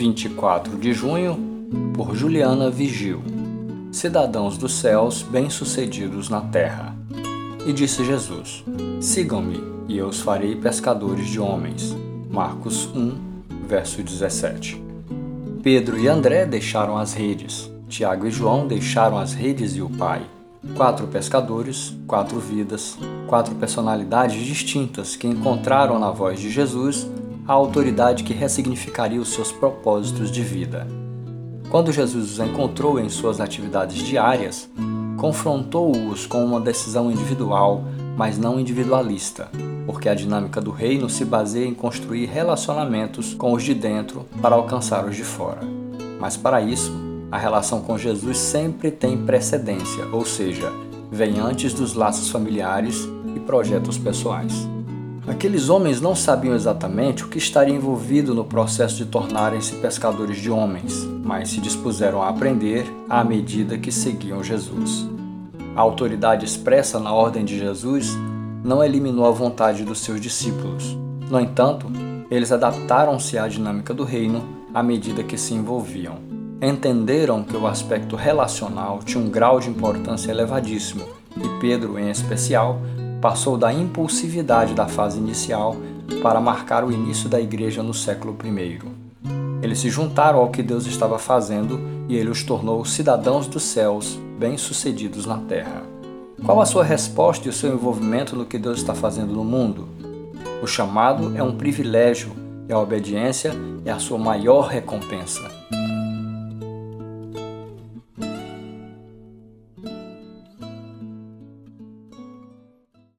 24 de junho, por Juliana Vigil. Cidadãos dos céus, bem-sucedidos na terra. E disse Jesus: Sigam-me, e eu os farei pescadores de homens. Marcos 1, verso 17. Pedro e André deixaram as redes. Tiago e João deixaram as redes e o Pai. Quatro pescadores, quatro vidas, quatro personalidades distintas que encontraram na voz de Jesus a autoridade que ressignificaria os seus propósitos de vida. Quando Jesus os encontrou em suas atividades diárias, confrontou-os com uma decisão individual, mas não individualista, porque a dinâmica do reino se baseia em construir relacionamentos com os de dentro para alcançar os de fora. Mas para isso, a relação com Jesus sempre tem precedência, ou seja, vem antes dos laços familiares e projetos pessoais. Aqueles homens não sabiam exatamente o que estaria envolvido no processo de tornarem-se pescadores de homens, mas se dispuseram a aprender à medida que seguiam Jesus. A autoridade expressa na ordem de Jesus não eliminou a vontade dos seus discípulos. No entanto, eles adaptaram-se à dinâmica do reino à medida que se envolviam. Entenderam que o aspecto relacional tinha um grau de importância elevadíssimo e Pedro, em especial, passou da impulsividade da fase inicial para marcar o início da igreja no século I. Eles se juntaram ao que Deus estava fazendo e ele os tornou cidadãos dos céus, bem-sucedidos na terra. Qual a sua resposta e o seu envolvimento no que Deus está fazendo no mundo? O chamado é um privilégio e a obediência é a sua maior recompensa.